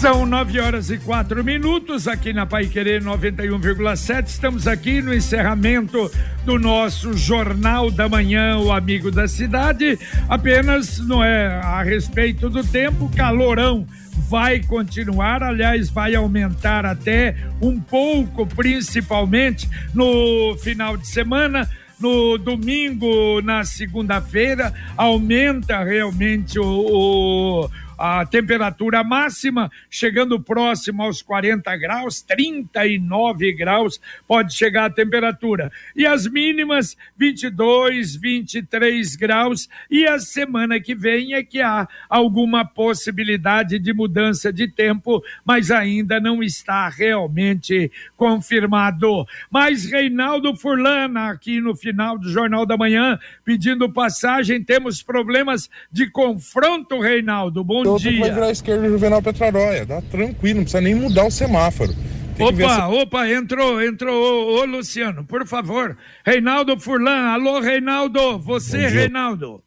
São nove horas e quatro minutos aqui na Pai Querer 91,7. Estamos aqui no encerramento do nosso Jornal da Manhã, o Amigo da Cidade. Apenas não é a respeito do tempo, calorão vai continuar, aliás, vai aumentar até um pouco, principalmente no final de semana no domingo, na segunda-feira, aumenta realmente o, o, a temperatura máxima chegando próximo aos 40 graus, 39 graus pode chegar a temperatura. E as mínimas 22, 23 graus. E a semana que vem é que há alguma possibilidade de mudança de tempo, mas ainda não está realmente confirmado. Mas Reinaldo Furlana aqui no final do Jornal da Manhã pedindo passagem, temos problemas de confronto, Reinaldo. Bom Bom dia. vai virar esquerda Juvenal Petraróia. Dá tranquilo, não precisa nem mudar o semáforo. Tem opa, se... opa, entrou, entrou. Ô, ô, Luciano, por favor. Reinaldo Furlan, alô, Reinaldo. Você, Reinaldo.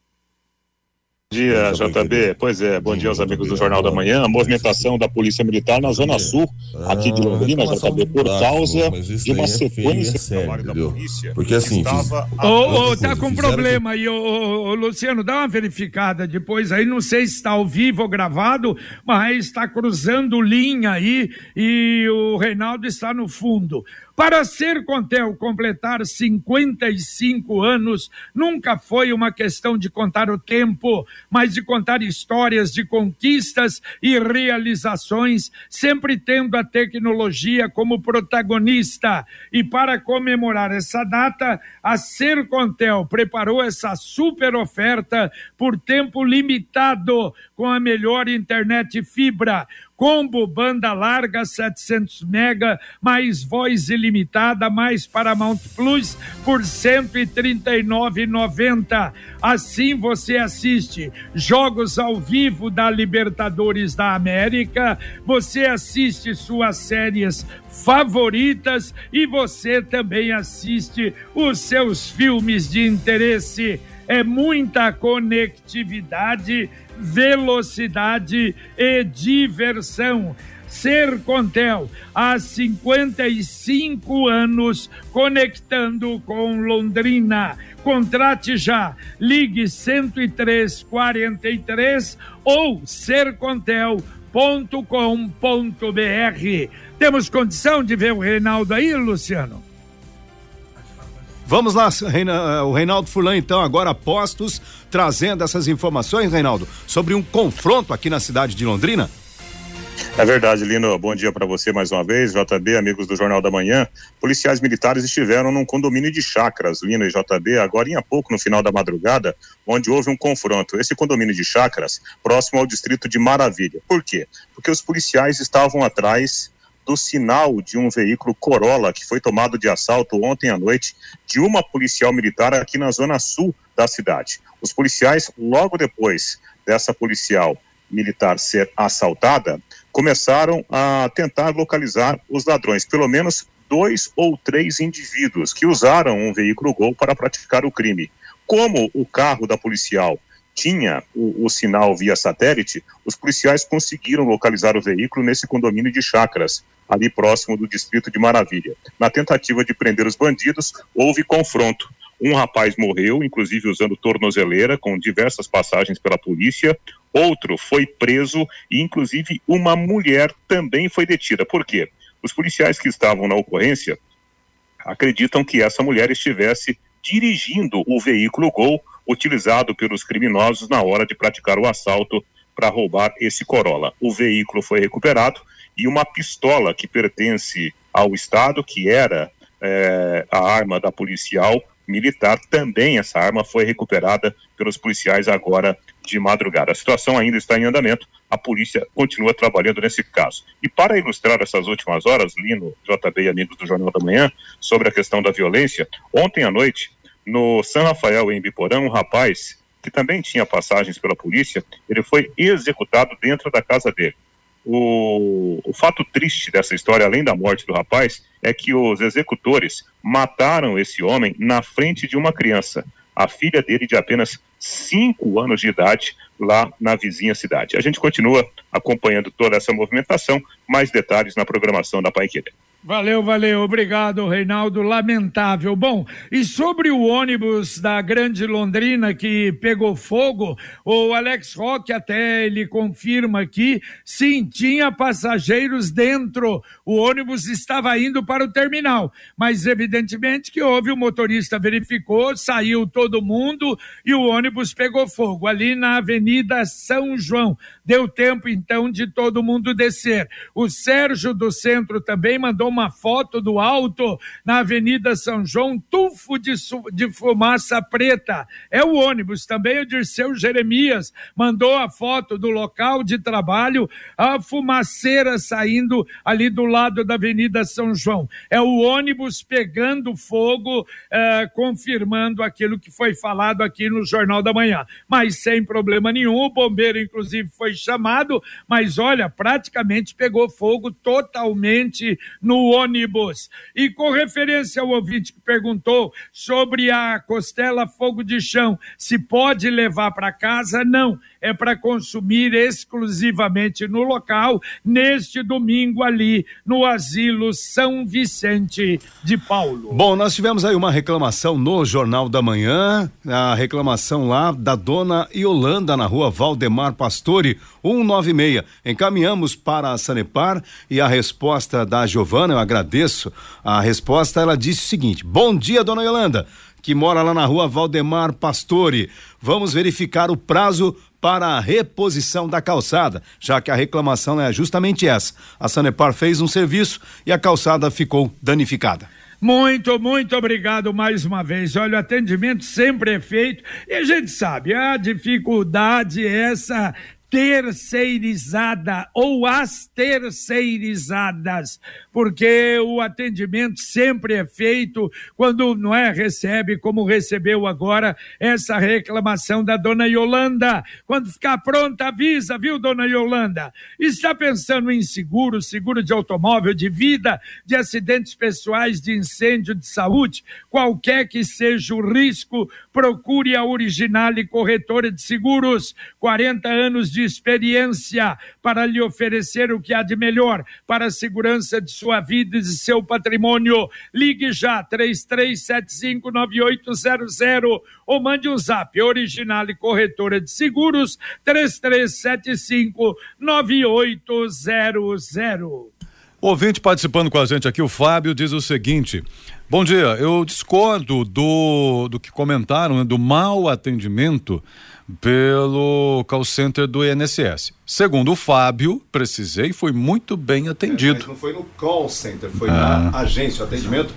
Bom dia, JB. Pois é, bom dia aos amigos do Jornal da Manhã. A movimentação da Polícia Militar na Zona Sul, aqui de Londrina, JB, por causa de uma sequência de trabalho da polícia. Porque assim. Ô, ô, tá com problema aí, ô, Luciano, dá uma verificada depois aí. Não sei se está ao vivo ou gravado, mas está cruzando linha aí e o Reinaldo está no fundo. Para ser Contel completar 55 anos nunca foi uma questão de contar o tempo, mas de contar histórias de conquistas e realizações, sempre tendo a tecnologia como protagonista. E para comemorar essa data, a Ser Contel preparou essa super oferta por tempo limitado com a melhor internet fibra combo banda larga 700 mega, mais voz ilimitada, mais Paramount Plus por 139,90. Assim você assiste jogos ao vivo da Libertadores da América, você assiste suas séries favoritas e você também assiste os seus filmes de interesse. É muita conectividade velocidade e diversão. Ser Contel, há 55 anos, conectando com Londrina. Contrate já, ligue 10343 ou sercontel.com.br. Temos condição de ver o Reinaldo aí, Luciano? Vamos lá, Reina, o Reinaldo Fulan, então, agora postos, trazendo essas informações, Reinaldo, sobre um confronto aqui na cidade de Londrina. É verdade, Lino. Bom dia para você mais uma vez, JB, amigos do Jornal da Manhã. Policiais militares estiveram num condomínio de chácaras, Lino e JB, agora em pouco, no final da madrugada, onde houve um confronto. Esse condomínio de chácaras, próximo ao distrito de Maravilha. Por quê? Porque os policiais estavam atrás do sinal de um veículo Corolla que foi tomado de assalto ontem à noite de uma policial militar aqui na zona sul da cidade. Os policiais, logo depois dessa policial militar ser assaltada, começaram a tentar localizar os ladrões, pelo menos dois ou três indivíduos que usaram um veículo Gol para praticar o crime. Como o carro da policial tinha o, o, sinal via satélite, os policiais conseguiram localizar o veículo nesse condomínio de chácaras, ali próximo do distrito de Maravilha. Na tentativa de prender os bandidos, houve confronto. Um rapaz morreu, inclusive usando tornozeleira, com diversas passagens pela polícia. Outro foi preso e, inclusive, uma mulher também foi detida. Por quê? Os policiais que estavam na ocorrência acreditam que essa mulher estivesse dirigindo o veículo Gol utilizado pelos criminosos na hora de praticar o assalto para roubar esse Corolla. O veículo foi recuperado e uma pistola que pertence ao Estado, que era é, a arma da policial militar, também essa arma foi recuperada pelos policiais agora de madrugada. A situação ainda está em andamento, a polícia continua trabalhando nesse caso. E para ilustrar essas últimas horas, Lino, JB e amigos do Jornal da Manhã, sobre a questão da violência, ontem à noite, no São Rafael, em Biporã, um rapaz que também tinha passagens pela polícia, ele foi executado dentro da casa dele. O, o fato triste dessa história, além da morte do rapaz, é que os executores mataram esse homem na frente de uma criança, a filha dele de apenas 5 anos de idade, lá na vizinha cidade. A gente continua acompanhando toda essa movimentação, mais detalhes na programação da Pai Querer. Valeu, valeu, obrigado, Reinaldo. Lamentável. Bom, e sobre o ônibus da Grande Londrina que pegou fogo, o Alex Roque até ele confirma que sim, tinha passageiros dentro. O ônibus estava indo para o terminal, mas evidentemente que houve o motorista verificou, saiu todo mundo e o ônibus pegou fogo ali na Avenida São João. Deu tempo então de todo mundo descer. O Sérgio do Centro também mandou uma foto do alto na Avenida São João, tufo de, de fumaça preta. É o ônibus. Também o Dirceu Jeremias mandou a foto do local de trabalho, a fumaceira saindo ali do lado da Avenida São João. É o ônibus pegando fogo, eh, confirmando aquilo que foi falado aqui no Jornal da Manhã. Mas sem problema nenhum, o bombeiro, inclusive, foi chamado, mas olha, praticamente pegou fogo totalmente no ônibus. E com referência ao ouvinte que perguntou sobre a costela fogo de chão, se pode levar para casa, não é para consumir exclusivamente no local, neste domingo ali no Asilo São Vicente de Paulo. Bom, nós tivemos aí uma reclamação no Jornal da Manhã, a reclamação lá da dona Yolanda na rua Valdemar Pastore, 196. Encaminhamos para a Sanepar e a resposta da Giovana, eu agradeço. A resposta ela disse o seguinte: Bom dia, dona Yolanda que mora lá na rua Valdemar Pastore. Vamos verificar o prazo para a reposição da calçada, já que a reclamação é justamente essa. A Sanepar fez um serviço e a calçada ficou danificada. Muito, muito obrigado mais uma vez. Olha, o atendimento sempre é feito e a gente sabe, a dificuldade é essa terceirizada ou as terceirizadas, porque o atendimento sempre é feito quando não é recebe como recebeu agora essa reclamação da dona Yolanda. Quando ficar pronta, avisa, viu, dona Yolanda? Está pensando em seguro, seguro de automóvel, de vida, de acidentes pessoais, de incêndio, de saúde, qualquer que seja o risco, procure a Original e Corretora de Seguros, 40 anos de experiência para lhe oferecer o que há de melhor para a segurança de sua vida e de seu patrimônio. Ligue já 33759800 ou mande um zap original e corretora de seguros 33759800. Ouvinte participando com a gente aqui, o Fábio diz o seguinte: Bom dia, eu discordo do, do que comentaram, né, do mau atendimento pelo call center do INSS. Segundo o Fábio, precisei, foi muito bem atendido. É, não foi no call center, foi ah. na agência, o atendimento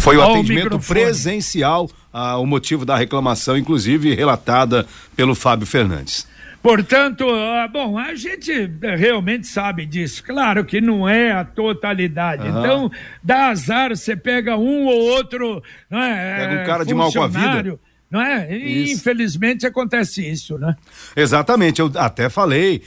foi o oh, atendimento o presencial, ah, o motivo da reclamação, inclusive relatada pelo Fábio Fernandes. Portanto, ah, bom, a gente realmente sabe disso. Claro que não é a totalidade. Então, dá azar, você pega um ou outro. Não é, pega um cara de mal com a vida não é? E, infelizmente acontece isso, né? Exatamente, eu até falei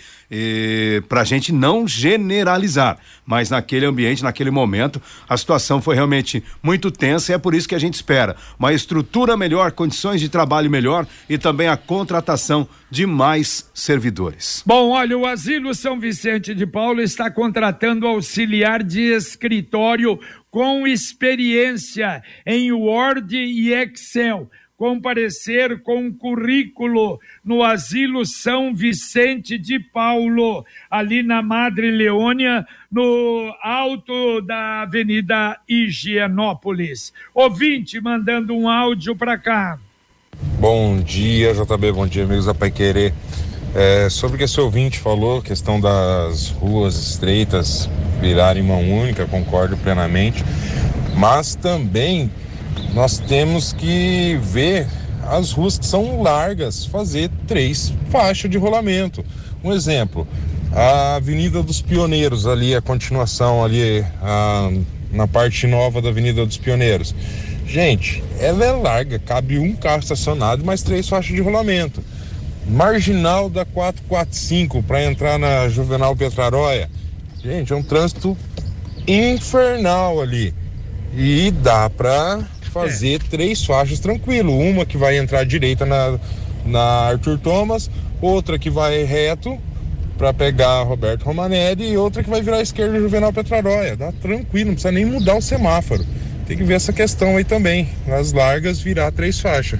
para a gente não generalizar, mas naquele ambiente, naquele momento, a situação foi realmente muito tensa e é por isso que a gente espera uma estrutura melhor, condições de trabalho melhor e também a contratação de mais servidores. Bom, olha, o Asilo São Vicente de Paulo está contratando auxiliar de escritório com experiência em Word e Excel comparecer com currículo no Asilo São Vicente de Paulo, ali na Madre Leônia, no alto da Avenida Higienópolis. Ouvinte mandando um áudio para cá. Bom dia, JB, bom dia, amigos da Pai Querer. É, sobre o que esse ouvinte falou, questão das ruas estreitas virarem mão única, concordo plenamente, mas também nós temos que ver as ruas que são largas, fazer três faixas de rolamento. Um exemplo, a Avenida dos Pioneiros, ali, a continuação ali, a, na parte nova da Avenida dos Pioneiros. Gente, ela é larga, cabe um carro estacionado mais três faixas de rolamento. Marginal da 445 para entrar na Juvenal Petraroia Gente, é um trânsito infernal ali. E dá para fazer é. três faixas tranquilo. Uma que vai entrar direita na, na Arthur Thomas, outra que vai reto para pegar Roberto Romanelli e outra que vai virar esquerda Juvenal Petraroia. Dá tranquilo, não precisa nem mudar o semáforo. Tem que ver essa questão aí também. Nas largas virar três faixas.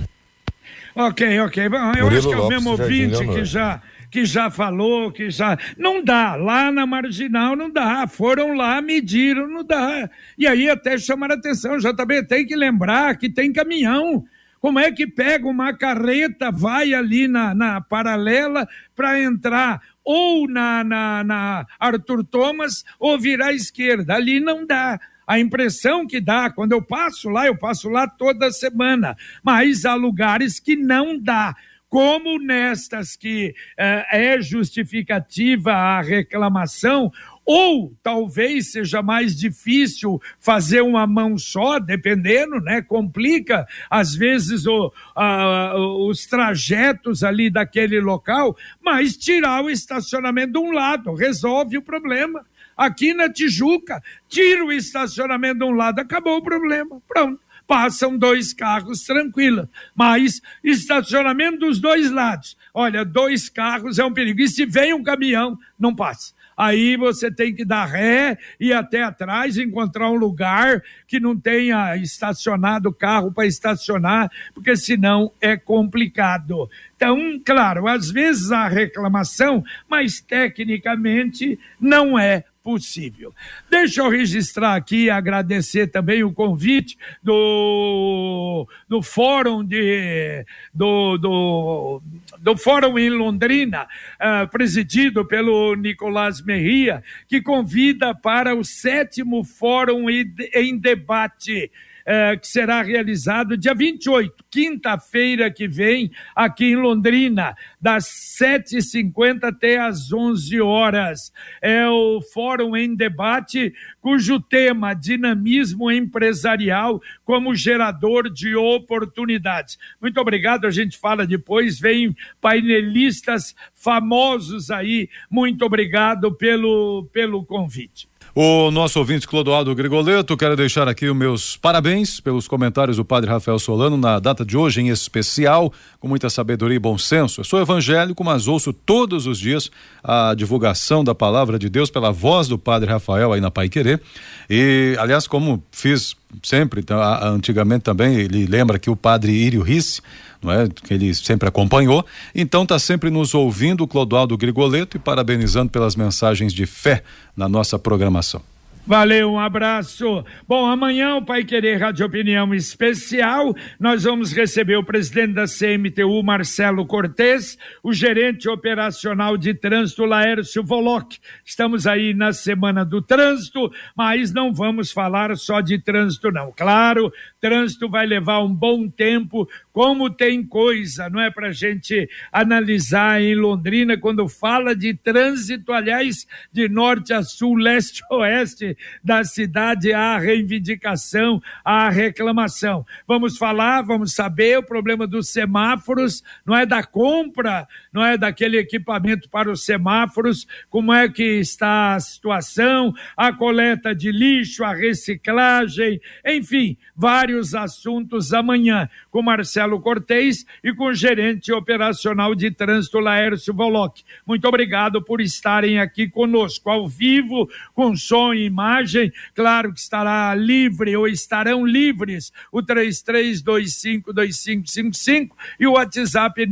Ok, ok. Bom, eu Murilo acho que é o mesmo ouvinte que já que já falou, que já. Não dá, lá na marginal não dá. Foram lá, mediram, não dá. E aí até chamar a atenção, já também tem que lembrar que tem caminhão. Como é que pega uma carreta, vai ali na, na paralela para entrar ou na, na, na Arthur Thomas ou virar à esquerda? Ali não dá a impressão que dá, quando eu passo lá, eu passo lá toda semana, mas há lugares que não dá como nestas que uh, é justificativa a reclamação, ou talvez seja mais difícil fazer uma mão só, dependendo, né? Complica às vezes o, uh, os trajetos ali daquele local, mas tirar o estacionamento de um lado resolve o problema. Aqui na Tijuca, tira o estacionamento de um lado, acabou o problema. Pronto passam dois carros tranquila. Mas estacionamento dos dois lados. Olha, dois carros é um perigo. E se vem um caminhão, não passa. Aí você tem que dar ré e até atrás encontrar um lugar que não tenha estacionado o carro para estacionar, porque senão é complicado. Então, claro, às vezes há reclamação, mas tecnicamente não é possível. Deixa eu registrar aqui e agradecer também o convite do, do Fórum de do, do, do Fórum em Londrina, uh, presidido pelo Nicolás Merria, que convida para o sétimo Fórum em Debate eh, que será realizado dia 28, quinta-feira que vem, aqui em Londrina, das 7h50 até as 11 horas. É o Fórum em Debate, cujo tema dinamismo empresarial como gerador de oportunidades. Muito obrigado, a gente fala depois, vem painelistas famosos aí. Muito obrigado pelo, pelo convite. O nosso ouvinte Clodoaldo Grigoleto, quero deixar aqui os meus parabéns pelos comentários do Padre Rafael Solano na data de hoje em especial, com muita sabedoria e bom senso. Eu sou evangélico, mas ouço todos os dias a divulgação da palavra de Deus pela voz do Padre Rafael aí na Pai Querer. E, aliás, como fiz sempre, então, antigamente também, ele lembra que o Padre Írio Risse não é? Que ele sempre acompanhou. Então está sempre nos ouvindo Clodoaldo Grigoleto e parabenizando pelas mensagens de fé na nossa programação. Valeu, um abraço. Bom, amanhã o Pai Querer Rádio Opinião Especial, nós vamos receber o presidente da CMTU, Marcelo Cortes, o gerente operacional de trânsito, Laércio Voloc. Estamos aí na Semana do Trânsito, mas não vamos falar só de trânsito, não. Claro, trânsito vai levar um bom tempo, como tem coisa, não é para gente analisar em Londrina, quando fala de trânsito, aliás, de norte a sul, leste a oeste, da cidade à reivindicação, à reclamação. Vamos falar, vamos saber o problema dos semáforos, não é da compra, não é daquele equipamento para os semáforos, como é que está a situação, a coleta de lixo, a reciclagem, enfim, vários assuntos amanhã com Marcelo Cortez e com o gerente operacional de trânsito Laércio Voloc. Muito obrigado por estarem aqui conosco ao vivo, com som e imagem claro que estará livre ou estarão livres o 33252555 e o WhatsApp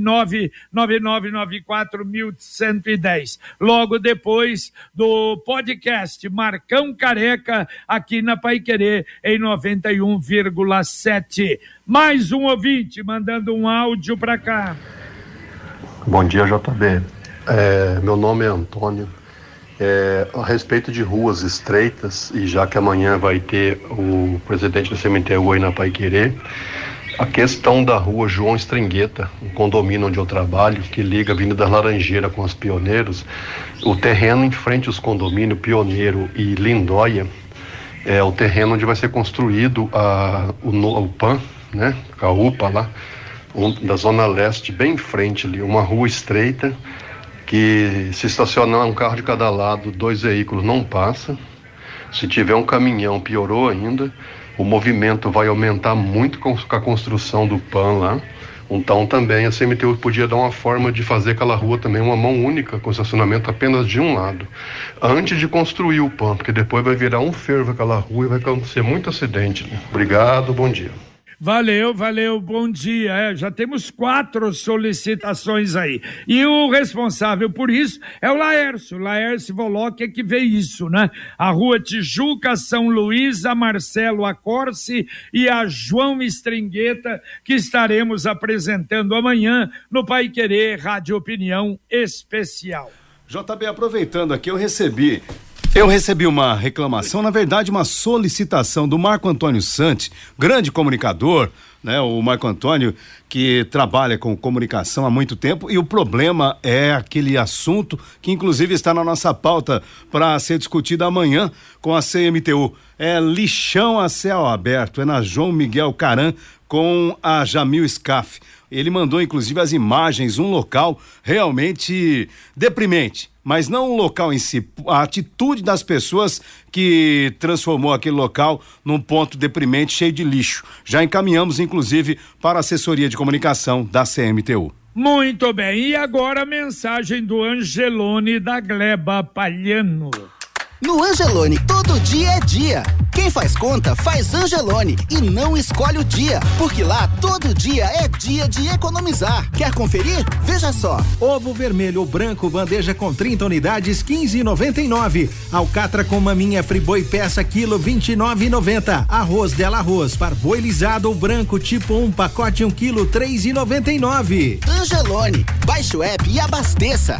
999941110. Logo depois do podcast Marcão Careca aqui na Pai Querer em 91,7. Mais um ouvinte mandando um áudio para cá. Bom dia, JB. É, meu nome é Antônio. É, a respeito de ruas estreitas, e já que amanhã vai ter o presidente do CMTU aí na Pai Querer, a questão da rua João Estringueta, um condomínio onde eu trabalho, que liga a Avenida Laranjeira com os Pioneiros, o terreno em frente aos condomínios Pioneiro e Lindóia, é o terreno onde vai ser construído a, o, o PAN, né, a UPA lá, um, da Zona Leste, bem em frente ali, uma rua estreita, que se estacionar um carro de cada lado, dois veículos não passa. Se tiver um caminhão, piorou ainda. O movimento vai aumentar muito com a construção do PAN lá. Então também a CMTU podia dar uma forma de fazer aquela rua também uma mão única com estacionamento apenas de um lado, antes de construir o PAN, porque depois vai virar um fervo aquela rua e vai acontecer muito acidente. Obrigado, bom dia. Valeu, valeu, bom dia. É, já temos quatro solicitações aí. E o responsável por isso é o Laércio, Laércio Voloc é que vê isso, né? A rua Tijuca, São Luís, a Marcelo Acorce e a João Estringueta, que estaremos apresentando amanhã no Pai Querer Rádio Opinião Especial. JB, aproveitando aqui, eu recebi eu recebi uma reclamação, na verdade, uma solicitação do Marco Antônio Santi, grande comunicador, né? O Marco Antônio que trabalha com comunicação há muito tempo e o problema é aquele assunto que inclusive está na nossa pauta para ser discutido amanhã com a CMTU. É lixão a céu aberto, é na João Miguel Caran com a Jamil Scaff. Ele mandou inclusive as imagens, um local realmente deprimente mas não o local em si, a atitude das pessoas que transformou aquele local num ponto deprimente cheio de lixo. Já encaminhamos, inclusive, para a assessoria de comunicação da CMTU. Muito bem, e agora a mensagem do Angelone da Gleba Palhano. No Angelone, todo dia é dia. Quem faz conta, faz Angelone e não escolhe o dia, porque lá todo dia é dia de economizar. Quer conferir? Veja só. Ovo vermelho ou branco, bandeja com 30 unidades, 15,99. Alcatra com maminha friboi peça quilo 29,90. Arroz dela arroz, parboilizado ou branco tipo 1, um, pacote 1 um quilo 3,99. Angelone, baixe o app e abasteça.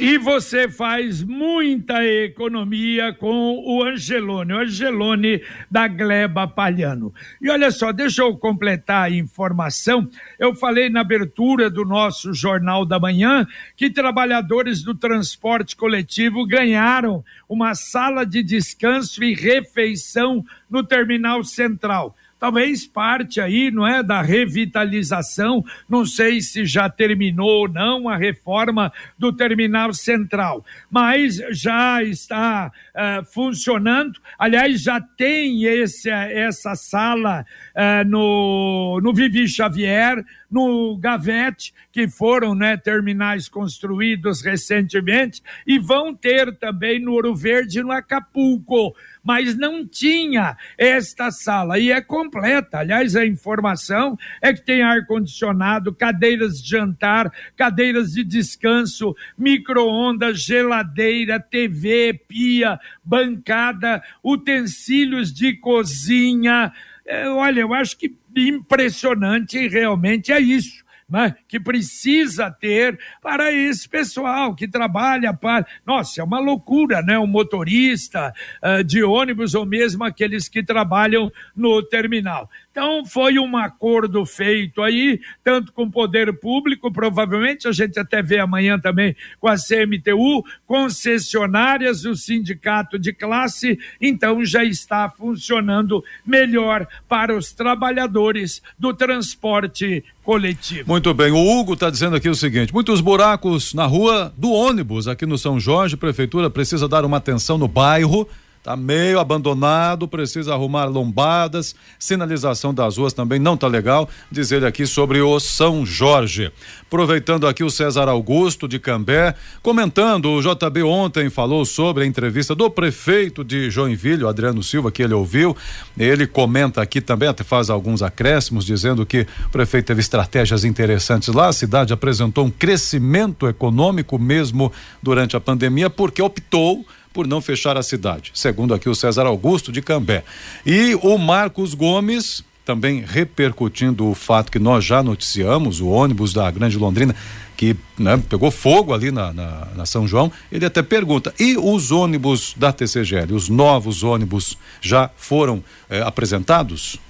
E você faz muita economia com o Angelone, o Angelone da Gleba Palhano. E olha só, deixa eu completar a informação. Eu falei na abertura do nosso Jornal da Manhã que trabalhadores do transporte coletivo ganharam uma sala de descanso e refeição no terminal central talvez parte aí, não é, da revitalização, não sei se já terminou ou não a reforma do terminal central, mas já está uh, funcionando, aliás, já tem esse, essa sala uh, no, no Vivi Xavier, no Gavete, que foram né, terminais construídos recentemente, e vão ter também no Ouro Verde, no Acapulco mas não tinha esta sala e é completa. Aliás, a informação é que tem ar-condicionado, cadeiras de jantar, cadeiras de descanso, micro-ondas, geladeira, TV, pia, bancada, utensílios de cozinha. É, olha, eu acho que impressionante realmente é isso né, que precisa ter para esse pessoal que trabalha para. Nossa, é uma loucura, né? O motorista uh, de ônibus ou mesmo aqueles que trabalham no terminal. Então, foi um acordo feito aí, tanto com o poder público, provavelmente, a gente até vê amanhã também com a CMTU, concessionárias, o sindicato de classe, então já está funcionando melhor para os trabalhadores do transporte coletivo. Muito bem, o Hugo está dizendo aqui o seguinte: muitos buracos na rua do ônibus aqui no São Jorge, prefeitura precisa dar uma atenção no bairro Tá meio abandonado, precisa arrumar lombadas, sinalização das ruas também não tá legal, diz ele aqui sobre o São Jorge. Aproveitando aqui o César Augusto de Cambé, comentando, o JB ontem falou sobre a entrevista do prefeito de Joinville, Adriano Silva, que ele ouviu. Ele comenta aqui também, até faz alguns acréscimos, dizendo que o prefeito teve estratégias interessantes lá, a cidade apresentou um crescimento econômico mesmo durante a pandemia, porque optou por não fechar a cidade, segundo aqui o César Augusto de Cambé. E o Marcos Gomes, também repercutindo o fato que nós já noticiamos, o ônibus da Grande Londrina, que né, pegou fogo ali na, na, na, São João, ele até pergunta: e os ônibus da TCGL, os novos ônibus já foram eh, apresentados?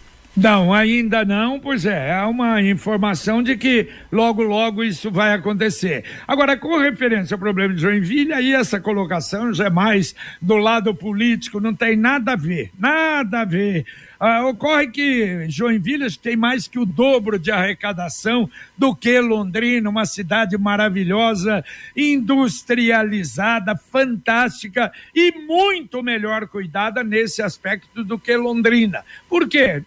Não, ainda não, pois é, há uma informação de que logo, logo isso vai acontecer. Agora, com referência ao problema de Joinville, aí essa colocação já é mais do lado político, não tem nada a ver, nada a ver. Ah, ocorre que Joinville tem mais que o dobro de arrecadação do que Londrina, uma cidade maravilhosa, industrializada, fantástica e muito melhor cuidada nesse aspecto do que Londrina. Por quê?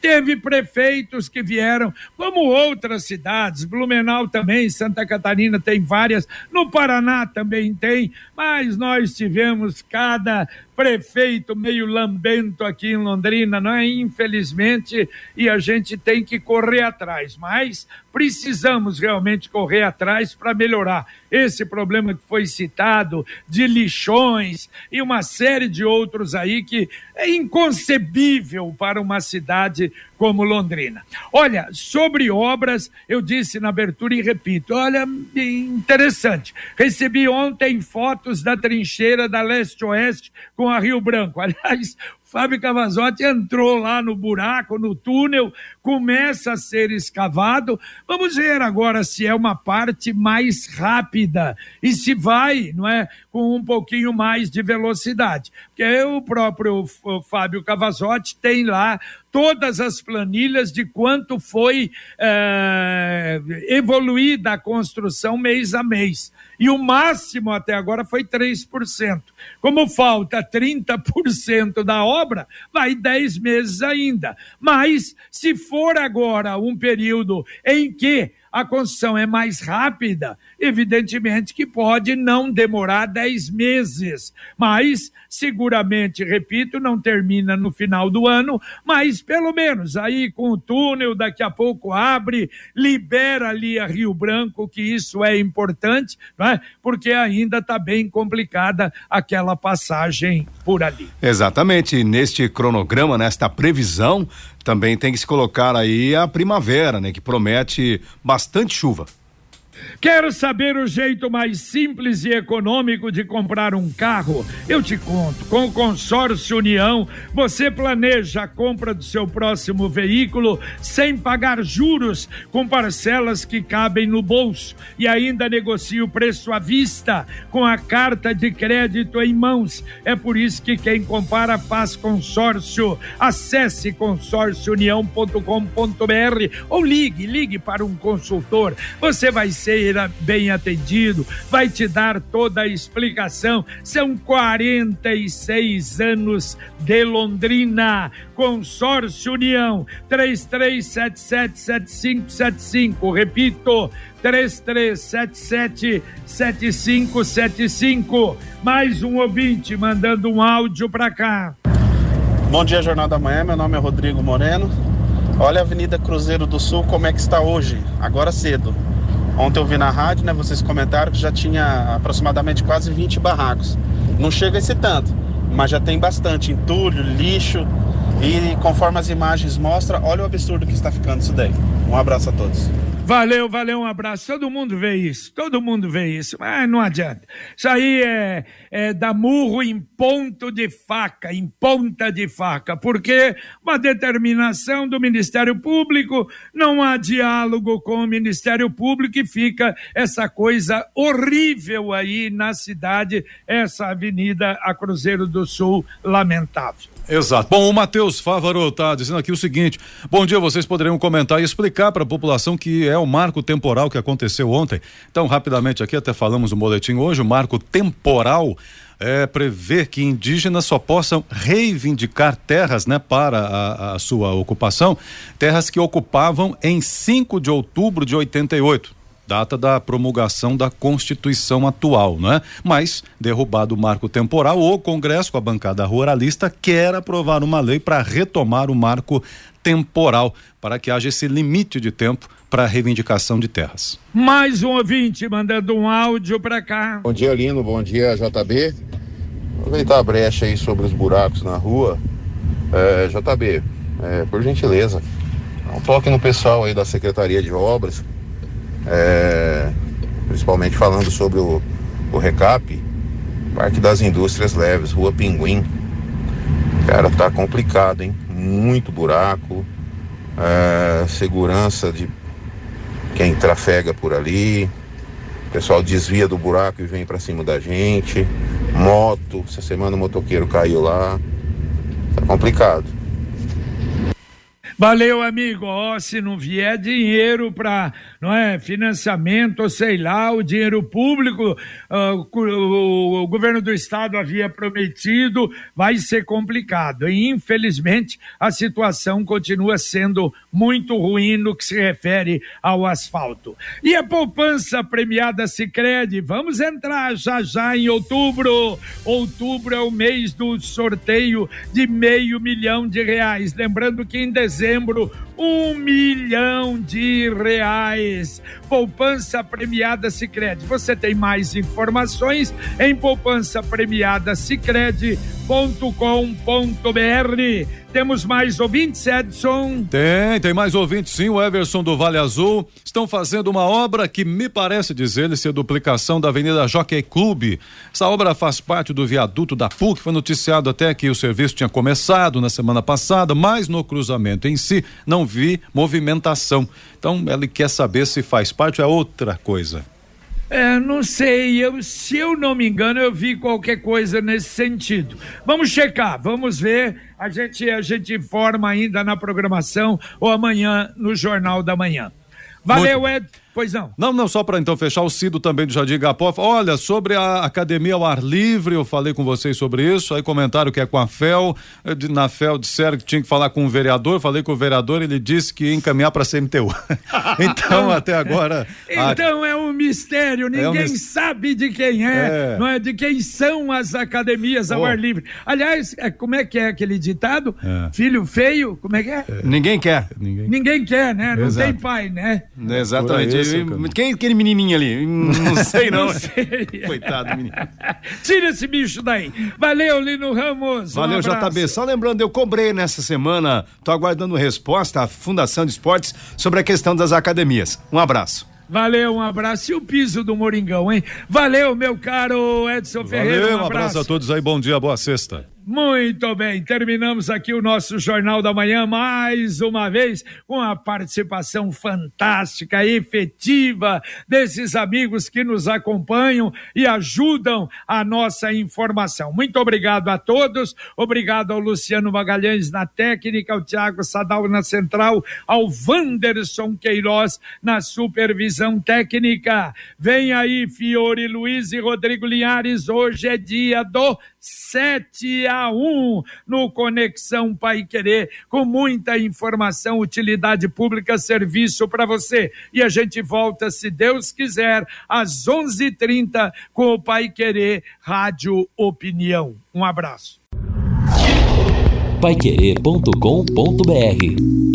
Teve prefeitos que vieram, como outras cidades, Blumenau também, Santa Catarina tem várias, no Paraná também tem, mas nós tivemos cada prefeito meio lambento aqui em Londrina, não é? Infelizmente, e a gente tem que correr atrás, mas precisamos realmente correr atrás para melhorar esse problema que foi citado de lixões e uma série de outros aí que é inconcebível para uma cidade como Londrina. Olha, sobre obras, eu disse na abertura e repito, olha, interessante. Recebi ontem fotos da trincheira da leste-oeste com a Rio Branco. Aliás, Fábio Cavazotti entrou lá no buraco, no túnel, começa a ser escavado. Vamos ver agora se é uma parte mais rápida e se vai, não é, com um pouquinho mais de velocidade. Porque o próprio Fábio Cavazotti tem lá todas as planilhas de quanto foi é, evoluída a construção mês a mês e o máximo até agora foi 3%. Como falta 30% da obra, vai 10 meses ainda. Mas, se for agora um período em que a construção é mais rápida, evidentemente que pode não demorar 10 meses, mas seguramente, repito, não termina no final do ano, mas pelo menos aí com o túnel, daqui a pouco abre, libera ali a Rio Branco, que isso é importante, é? porque ainda está bem complicada aquela passagem por ali. Exatamente, neste cronograma, nesta previsão, também tem que se colocar aí a primavera, né, que promete bastante chuva. Quer saber o jeito mais simples e econômico de comprar um carro? Eu te conto. Com o Consórcio União, você planeja a compra do seu próximo veículo sem pagar juros, com parcelas que cabem no bolso e ainda negocia o preço à vista com a carta de crédito em mãos. É por isso que quem compara faz consórcio. Acesse consórciounião.com.br ou ligue, ligue para um consultor. Você vai ser bem atendido, vai te dar toda a explicação. São 46 anos de Londrina. Consórcio União, 33777575. Repito, 33777575. Mais um ouvinte mandando um áudio para cá. Bom dia, Jornal da Manhã. Meu nome é Rodrigo Moreno. Olha a Avenida Cruzeiro do Sul como é que está hoje, agora cedo. Ontem eu vi na rádio, né, vocês comentaram que já tinha aproximadamente quase 20 barracos. Não chega esse tanto, mas já tem bastante entulho, lixo e conforme as imagens mostram, olha o absurdo que está ficando isso daí. Um abraço a todos. Valeu, valeu, um abraço. Todo mundo vê isso, todo mundo vê isso, mas não adianta. Isso aí é, é dar murro em ponto de faca, em ponta de faca, porque uma determinação do Ministério Público, não há diálogo com o Ministério Público e fica essa coisa horrível aí na cidade, essa avenida a Cruzeiro do Sul, lamentável. Exato. Bom, o Matheus Fávaro está dizendo aqui o seguinte: bom dia, vocês poderiam comentar e explicar para a população que é o marco temporal que aconteceu ontem. Então, rapidamente aqui, até falamos no boletim hoje, o marco temporal é prever que indígenas só possam reivindicar terras, né, para a, a sua ocupação, terras que ocupavam em 5 de outubro de 88 data da promulgação da Constituição atual, né? Mas, derrubado o marco temporal, o Congresso, com a bancada ruralista, quer aprovar uma lei para retomar o marco temporal, para que haja esse limite de tempo para a reivindicação de terras. Mais um ouvinte mandando um áudio para cá. Bom dia, Lino. Bom dia, JB. Aproveitar a brecha aí sobre os buracos na rua. É, JB, é, por gentileza, um toque no pessoal aí da Secretaria de Obras é, principalmente falando sobre o, o recap, Parque das Indústrias Leves, Rua Pinguim. Cara, tá complicado, hein? Muito buraco, é, segurança de quem trafega por ali, o pessoal desvia do buraco e vem para cima da gente, moto, essa semana o motoqueiro caiu lá, tá complicado. Valeu, amigo. Ó, se não vier dinheiro para, não é, financiamento, sei lá, o dinheiro público, uh, o, o, governo do estado havia prometido, vai ser complicado. E infelizmente a situação continua sendo muito ruim no que se refere ao asfalto. E a poupança premiada Sicredi, vamos entrar já já em outubro. Outubro é o mês do sorteio de meio milhão de reais. Lembrando que em dezembro, um milhão de reais. Poupança Premiada Sicredi. Você tem mais informações em poupança premiada. Temos mais ouvintes, Edson? Tem, tem mais ouvintes sim. O Everson do Vale Azul estão fazendo uma obra que me parece dizer ser duplicação da Avenida Jockey Clube. Essa obra faz parte do viaduto da PUC. Foi noticiado até que o serviço tinha começado na semana passada, mas no cruzamento em si não vi movimentação. Então ele quer saber se faz parte ou é outra coisa. É, não sei, eu, se eu não me engano, eu vi qualquer coisa nesse sentido. Vamos checar, vamos ver. A gente, a gente informa ainda na programação ou amanhã no Jornal da Manhã. Valeu, Muito... Ed. Pois não. Não, não, só para então fechar o Cido também do Jardim Gapó. Olha, sobre a academia ao ar livre, eu falei com vocês sobre isso, aí comentaram que é com a FEL, eh, na FEL disseram que tinha que falar com o vereador, falei com o vereador, ele disse que ia encaminhar para a CMTU. então, até agora... então a... é um mistério, ninguém é um mis... sabe de quem é, é, não é de quem são as academias ao oh. ar livre. Aliás, é, como é que é aquele ditado? É. Filho feio, como é que é? Ninguém quer. Ninguém, ninguém quer, né? Não Exato. tem pai, né? Exatamente quem é aquele menininho ali? Não sei não. não sei. Coitado menino. Tira esse bicho daí. Valeu, Lino Ramos. Valeu, um JB. Só lembrando, eu cobrei nessa semana, tô aguardando resposta à Fundação de Esportes sobre a questão das academias. Um abraço. Valeu, um abraço. E o piso do Moringão, hein? Valeu, meu caro Edson Valeu, Ferreira. Um abraço. um abraço a todos aí. Bom dia, boa sexta. Muito bem, terminamos aqui o nosso Jornal da Manhã mais uma vez com a participação fantástica, efetiva desses amigos que nos acompanham e ajudam a nossa informação. Muito obrigado a todos, obrigado ao Luciano Magalhães na técnica, ao Tiago Sadal na central, ao Wanderson Queiroz na supervisão técnica. Vem aí, Fiore Luiz e Rodrigo Linhares, hoje é dia do 7 a 1 no Conexão Pai Querer, com muita informação, utilidade pública, serviço para você. E a gente volta, se Deus quiser, às 11:30 com o Pai Querer Rádio Opinião. Um abraço. Paiquerê.com.br